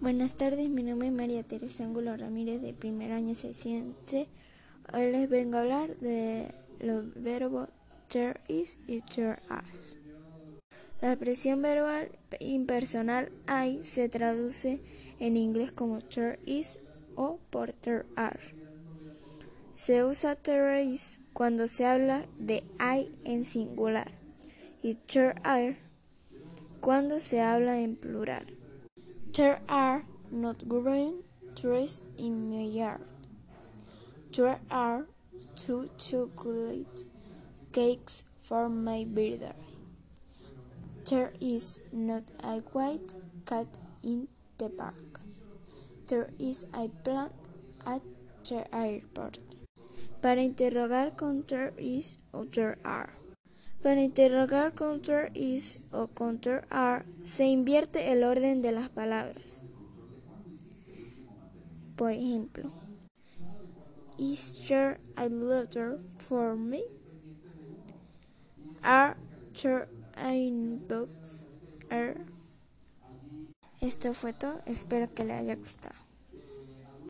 Buenas tardes, mi nombre es María Teresa Ángulo Ramírez de primer año 600. Hoy les vengo a hablar de los verbos there is y there as. La expresión verbal impersonal I se traduce en inglés como there is o por there are. Se usa there is cuando se habla de I en singular y there are cuando se habla en plural. There are not growing trees in my yard. There are two chocolate cakes for my birthday. There is not a white cat in the park. There is a plant at the airport. Para interrogar con there is o there are. Para interrogar con there is o con there are se invierte el orden de las palabras. Por ejemplo, Is there a letter for me? Are there any books? Esto fue todo, espero que le haya gustado.